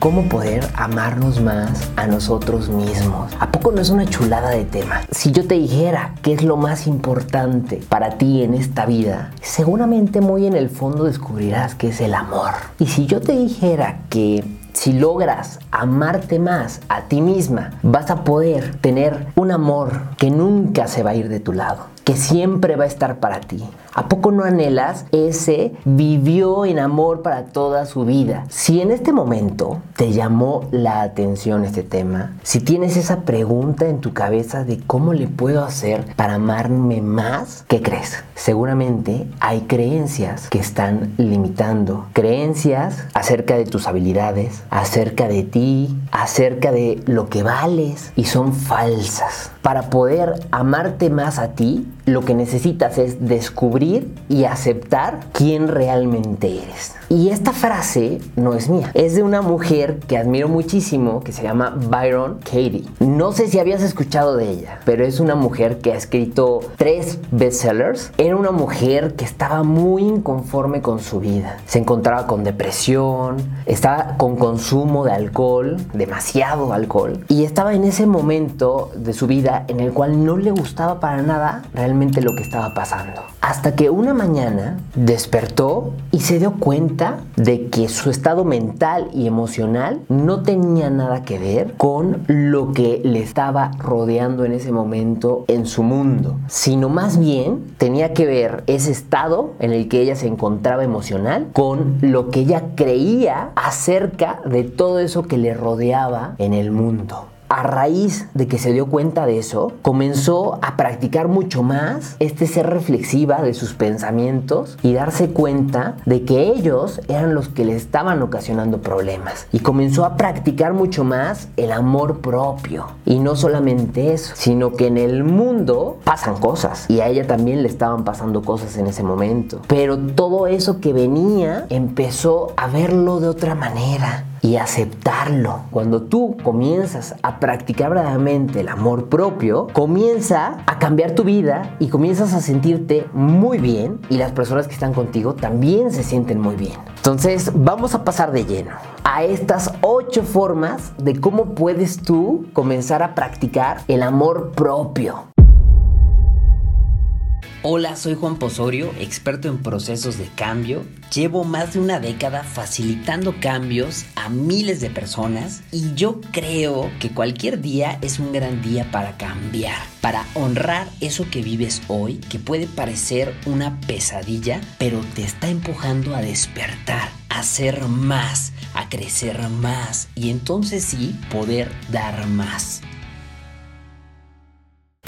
¿Cómo poder amarnos más a nosotros mismos? ¿A poco no es una chulada de tema? Si yo te dijera qué es lo más importante para ti en esta vida, seguramente muy en el fondo descubrirás que es el amor. Y si yo te dijera que si logras amarte más a ti misma, vas a poder tener un amor que nunca se va a ir de tu lado, que siempre va a estar para ti. ¿A poco no anhelas ese vivió en amor para toda su vida? Si en este momento te llamó la atención este tema, si tienes esa pregunta en tu cabeza de cómo le puedo hacer para amarme más, ¿qué crees? Seguramente hay creencias que están limitando. Creencias acerca de tus habilidades, acerca de ti, acerca de lo que vales y son falsas. Para poder amarte más a ti, lo que necesitas es descubrir y aceptar quién realmente eres. Y esta frase no es mía, es de una mujer que admiro muchísimo que se llama Byron Katie. No sé si habías escuchado de ella, pero es una mujer que ha escrito tres bestsellers. Era una mujer que estaba muy inconforme con su vida. Se encontraba con depresión, estaba con consumo de alcohol, demasiado alcohol, y estaba en ese momento de su vida en el cual no le gustaba para nada realmente lo que estaba pasando. Hasta que una mañana despertó y se dio cuenta de que su estado mental y emocional no tenía nada que ver con lo que le estaba rodeando en ese momento en su mundo, sino más bien tenía que ver ese estado en el que ella se encontraba emocional con lo que ella creía acerca de todo eso que le rodeaba en el mundo a raíz de que se dio cuenta de eso, comenzó a practicar mucho más este ser reflexiva de sus pensamientos y darse cuenta de que ellos eran los que le estaban ocasionando problemas. Y comenzó a practicar mucho más el amor propio. Y no solamente eso, sino que en el mundo pasan cosas. Y a ella también le estaban pasando cosas en ese momento. Pero todo eso que venía empezó a verlo de otra manera y aceptarlo. Cuando tú comienzas a practicar verdaderamente el amor propio, comienza a cambiar tu vida y comienzas a sentirte muy bien y las personas que están contigo también se sienten muy bien. Entonces vamos a pasar de lleno a estas ocho formas de cómo puedes tú comenzar a practicar el amor propio. Hola, soy Juan Posorio, experto en procesos de cambio. Llevo más de una década facilitando cambios a miles de personas y yo creo que cualquier día es un gran día para cambiar, para honrar eso que vives hoy, que puede parecer una pesadilla, pero te está empujando a despertar, a ser más, a crecer más y entonces sí poder dar más.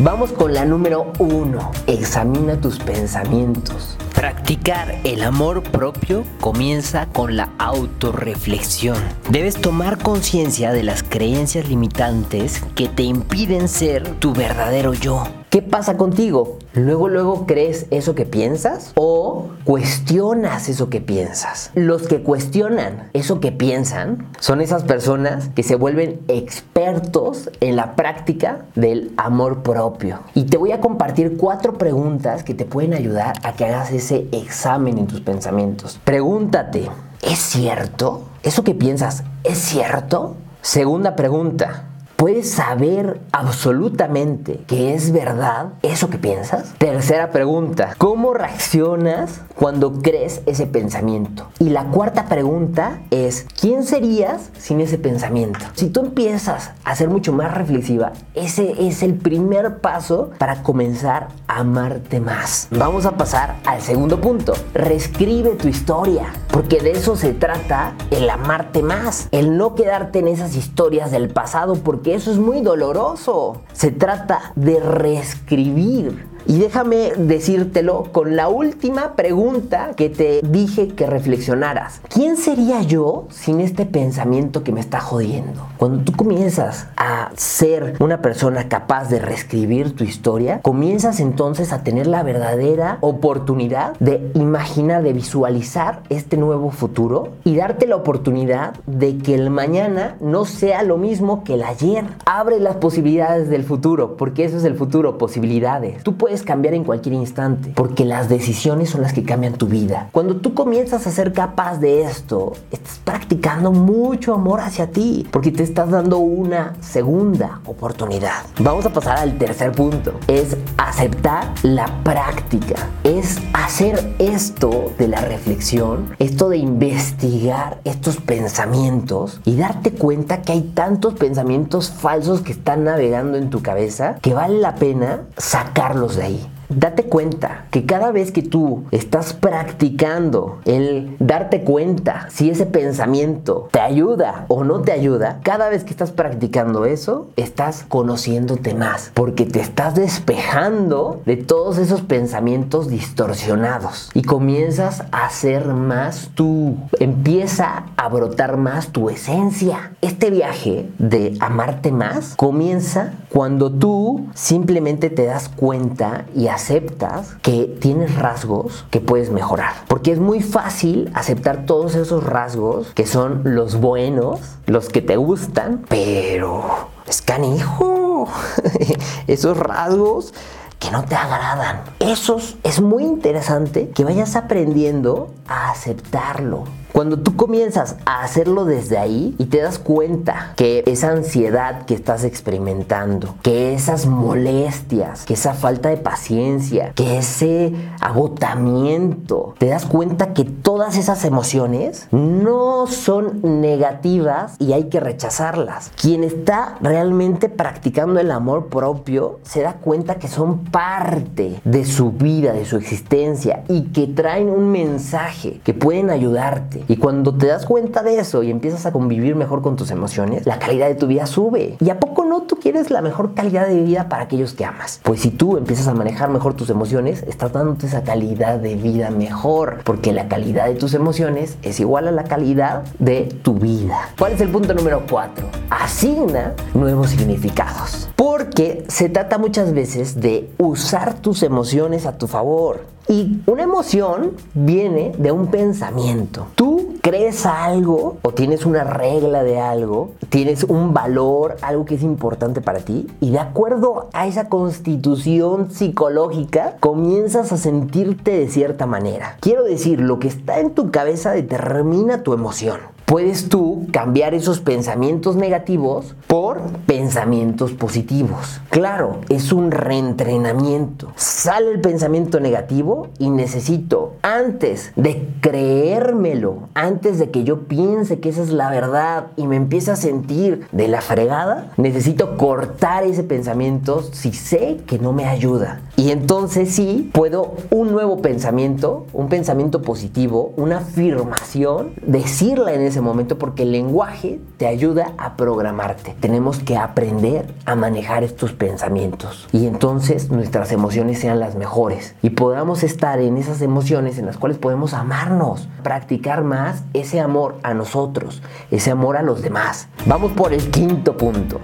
Vamos con la número uno. Examina tus pensamientos. Practicar el amor propio comienza con la autorreflexión. Debes tomar conciencia de las creencias limitantes que te impiden ser tu verdadero yo. ¿Qué pasa contigo? Luego, luego crees eso que piensas o cuestionas eso que piensas. Los que cuestionan eso que piensan son esas personas que se vuelven expertos en la práctica del amor propio. Y te voy a compartir cuatro preguntas que te pueden ayudar a que hagas ese examen en tus pensamientos. Pregúntate, ¿es cierto? ¿Eso que piensas es cierto? Segunda pregunta, ¿Puedes saber absolutamente que es verdad eso que piensas? Tercera pregunta, ¿cómo reaccionas cuando crees ese pensamiento? Y la cuarta pregunta es, ¿quién serías sin ese pensamiento? Si tú empiezas a ser mucho más reflexiva, ese es el primer paso para comenzar a amarte más. Vamos a pasar al segundo punto, reescribe tu historia, porque de eso se trata el amarte más, el no quedarte en esas historias del pasado, porque eso es muy doloroso. Se trata de reescribir y déjame decírtelo con la última pregunta que te dije que reflexionaras. ¿Quién sería yo sin este pensamiento que me está jodiendo? Cuando tú comienzas a ser una persona capaz de reescribir tu historia, comienzas entonces a tener la verdadera oportunidad de imaginar, de visualizar este nuevo futuro y darte la oportunidad de que el mañana no sea lo mismo que el ayer. Abre las posibilidades del futuro, porque eso es el futuro, posibilidades. Tú puedes puedes cambiar en cualquier instante, porque las decisiones son las que cambian tu vida. Cuando tú comienzas a ser capaz de esto, estás practicando mucho amor hacia ti, porque te estás dando una segunda oportunidad. Vamos a pasar al tercer punto, es aceptar la práctica, es hacer esto de la reflexión, esto de investigar estos pensamientos y darte cuenta que hay tantos pensamientos falsos que están navegando en tu cabeza que vale la pena sacarlos de. Date cuenta que cada vez que tú estás practicando el darte cuenta si ese pensamiento te ayuda o no te ayuda, cada vez que estás practicando eso, estás conociéndote más, porque te estás despejando de todos esos pensamientos distorsionados y comienzas a ser más tú, empieza a brotar más tu esencia. Este viaje de amarte más comienza cuando tú simplemente te das cuenta y aceptas que tienes rasgos que puedes mejorar. Porque es muy fácil aceptar todos esos rasgos que son los buenos, los que te gustan, pero es canijo. esos rasgos que no te agradan. Esos es muy interesante que vayas aprendiendo a aceptarlo. Cuando tú comienzas a hacerlo desde ahí y te das cuenta que esa ansiedad que estás experimentando, que esas molestias, que esa falta de paciencia, que ese agotamiento, te das cuenta que todas esas emociones no son negativas y hay que rechazarlas. Quien está realmente practicando el amor propio se da cuenta que son parte de su vida, de su existencia y que traen un mensaje que pueden ayudarte. Y cuando te das cuenta de eso y empiezas a convivir mejor con tus emociones, la calidad de tu vida sube. ¿Y a poco no tú quieres la mejor calidad de vida para aquellos que amas? Pues si tú empiezas a manejar mejor tus emociones, estás dándote esa calidad de vida mejor, porque la calidad de tus emociones es igual a la calidad de tu vida. ¿Cuál es el punto número 4? Asigna nuevos significados. Porque se trata muchas veces de usar tus emociones a tu favor. Y una emoción viene de un pensamiento. Tú crees algo o tienes una regla de algo, tienes un valor, algo que es importante para ti, y de acuerdo a esa constitución psicológica, comienzas a sentirte de cierta manera. Quiero decir, lo que está en tu cabeza determina tu emoción puedes tú cambiar esos pensamientos negativos por pensamientos positivos. Claro, es un reentrenamiento. Sale el pensamiento negativo y necesito, antes de creérmelo, antes de que yo piense que esa es la verdad y me empiece a sentir de la fregada, necesito cortar ese pensamiento si sé que no me ayuda. Y entonces sí, puedo un nuevo pensamiento, un pensamiento positivo, una afirmación, decirla en ese momento porque el lenguaje te ayuda a programarte. Tenemos que aprender a manejar estos pensamientos y entonces nuestras emociones sean las mejores y podamos estar en esas emociones en las cuales podemos amarnos, practicar más ese amor a nosotros, ese amor a los demás. Vamos por el quinto punto.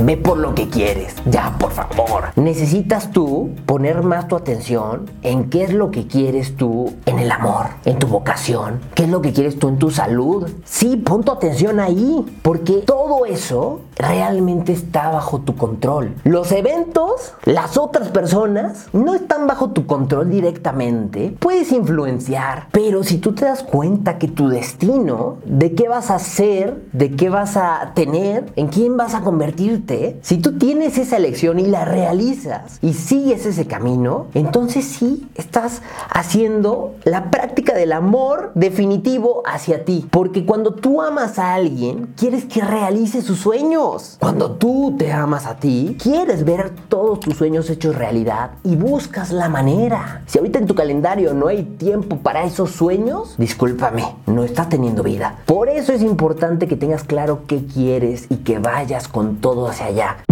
Ve por lo que quieres. Ya, por favor. Necesitas tú poner más tu atención en qué es lo que quieres tú en el amor, en tu vocación, qué es lo que quieres tú en tu salud. Sí, pon tu atención ahí, porque todo eso realmente está bajo tu control. Los eventos, las otras personas, no están bajo tu control directamente. Puedes influenciar, pero si tú te das cuenta que tu destino, de qué vas a hacer, de qué vas a tener, en quién vas a convertirte, si tú tienes esa elección y la realizas y sigues ese camino, entonces sí estás haciendo la práctica del amor definitivo hacia ti. Porque cuando tú amas a alguien, quieres que realice sus sueños. Cuando tú te amas a ti, quieres ver todos tus sueños hechos realidad y buscas la manera. Si ahorita en tu calendario no hay tiempo para esos sueños, discúlpame, no estás teniendo vida. Por eso es importante que tengas claro qué quieres y que vayas con todo allá.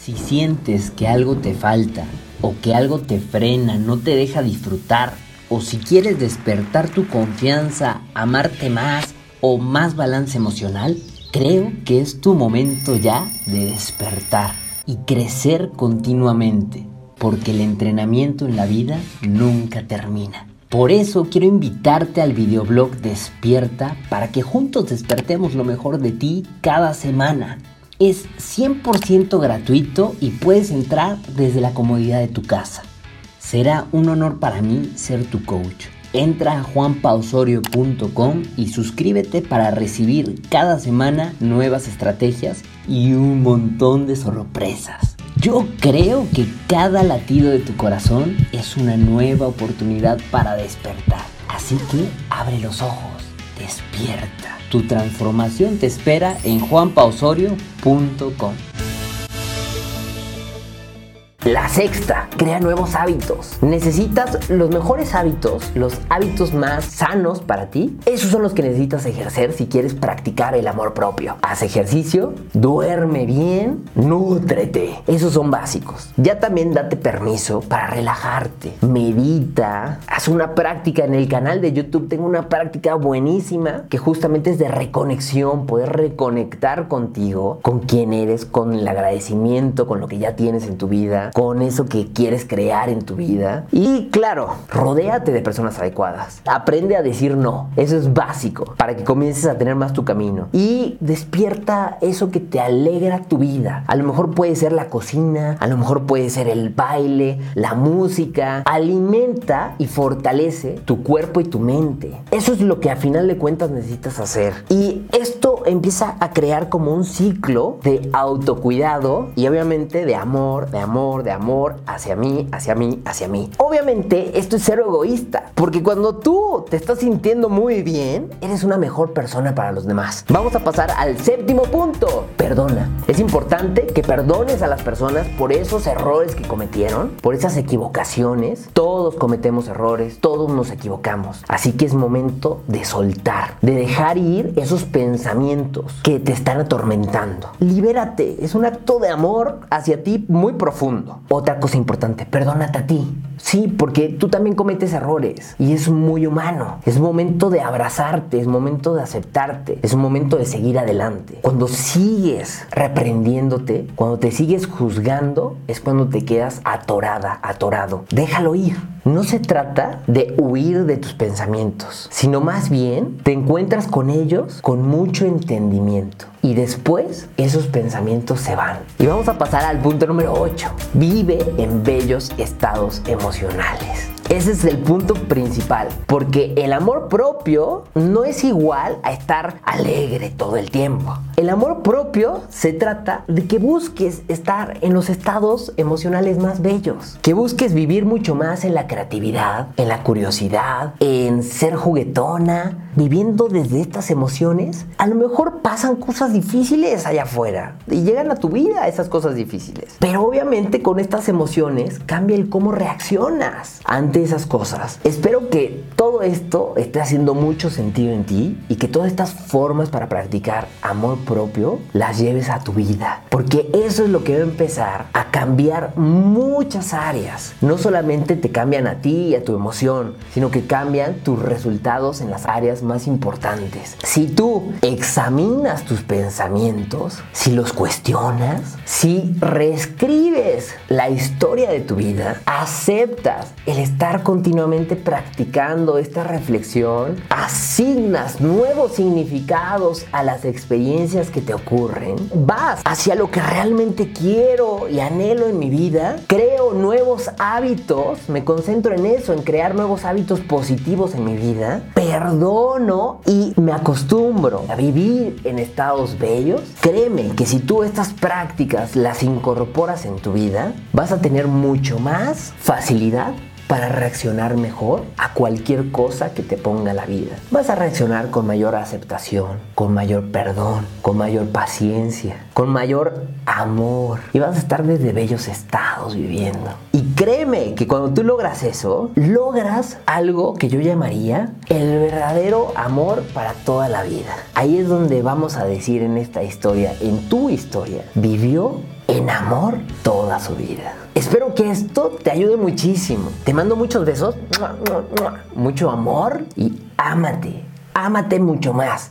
Si sientes que algo te falta o que algo te frena, no te deja disfrutar, o si quieres despertar tu confianza, amarte más o más balance emocional, creo que es tu momento ya de despertar y crecer continuamente, porque el entrenamiento en la vida nunca termina. Por eso quiero invitarte al videoblog Despierta para que juntos despertemos lo mejor de ti cada semana. Es 100% gratuito y puedes entrar desde la comodidad de tu casa. Será un honor para mí ser tu coach. Entra a juanpausorio.com y suscríbete para recibir cada semana nuevas estrategias y un montón de sorpresas. Yo creo que cada latido de tu corazón es una nueva oportunidad para despertar. Así que abre los ojos, despierta. Tu transformación te espera en juanpaosorio.com. La sexta, crea nuevos hábitos. ¿Necesitas los mejores hábitos, los hábitos más sanos para ti? Esos son los que necesitas ejercer si quieres practicar el amor propio. Haz ejercicio, duerme bien, nútrete. Esos son básicos. Ya también date permiso para relajarte. Medita, haz una práctica en el canal de YouTube. Tengo una práctica buenísima que justamente es de reconexión, poder reconectar contigo, con quién eres, con el agradecimiento, con lo que ya tienes en tu vida con eso que quieres crear en tu vida. Y claro, rodéate de personas adecuadas. Aprende a decir no. Eso es básico para que comiences a tener más tu camino. Y despierta eso que te alegra tu vida. A lo mejor puede ser la cocina, a lo mejor puede ser el baile, la música. Alimenta y fortalece tu cuerpo y tu mente. Eso es lo que a final de cuentas necesitas hacer. Y esto empieza a crear como un ciclo de autocuidado y obviamente de amor, de amor de amor hacia mí, hacia mí, hacia mí. Obviamente esto es ser egoísta, porque cuando tú te estás sintiendo muy bien, eres una mejor persona para los demás. Vamos a pasar al séptimo punto. Perdona. Es importante que perdones a las personas por esos errores que cometieron, por esas equivocaciones. Todos cometemos errores, todos nos equivocamos. Así que es momento de soltar, de dejar ir esos pensamientos que te están atormentando. Libérate, es un acto de amor hacia ti muy profundo. Otra cosa importante, perdónate a ti. Sí, porque tú también cometes errores y es muy humano. Es momento de abrazarte, es momento de aceptarte, es momento de seguir adelante. Cuando sigues reprendiéndote, cuando te sigues juzgando, es cuando te quedas atorada, atorado. Déjalo ir. No se trata de huir de tus pensamientos, sino más bien te encuentras con ellos con mucho entendimiento y después esos pensamientos se van. Y vamos a pasar al punto número 8. Vive en bellos estados emocionales. Ese es el punto principal, porque el amor propio no es igual a estar alegre todo el tiempo. El amor propio se trata de que busques estar en los estados emocionales más bellos, que busques vivir mucho más en la creatividad, en la curiosidad, en ser juguetona, viviendo desde estas emociones. A lo mejor pasan cosas difíciles allá afuera y llegan a tu vida esas cosas difíciles. Pero obviamente con estas emociones cambia el cómo reaccionas ante esas cosas. Espero que todo esto esté haciendo mucho sentido en ti y que todas estas formas para practicar amor propio las lleves a tu vida. Porque eso es lo que va a empezar a cambiar muchas áreas. No solamente te cambian a ti y a tu emoción, sino que cambian tus resultados en las áreas más importantes. Si tú examinas tus pensamientos, si los cuestionas, si reescribes la historia de tu vida, aceptas el continuamente practicando esta reflexión, asignas nuevos significados a las experiencias que te ocurren, vas hacia lo que realmente quiero y anhelo en mi vida, creo nuevos hábitos, me concentro en eso, en crear nuevos hábitos positivos en mi vida, perdono y me acostumbro a vivir en estados bellos, créeme que si tú estas prácticas las incorporas en tu vida, vas a tener mucho más facilidad para reaccionar mejor a cualquier cosa que te ponga la vida. Vas a reaccionar con mayor aceptación, con mayor perdón, con mayor paciencia, con mayor amor y vas a estar desde bellos estados viviendo. Y créeme que cuando tú logras eso, logras algo que yo llamaría el verdadero amor para toda la vida. Ahí es donde vamos a decir en esta historia, en tu historia, vivió en amor toda su vida. Espero que esto te ayude muchísimo. Te mando muchos besos, mucho amor y ámate, ámate mucho más.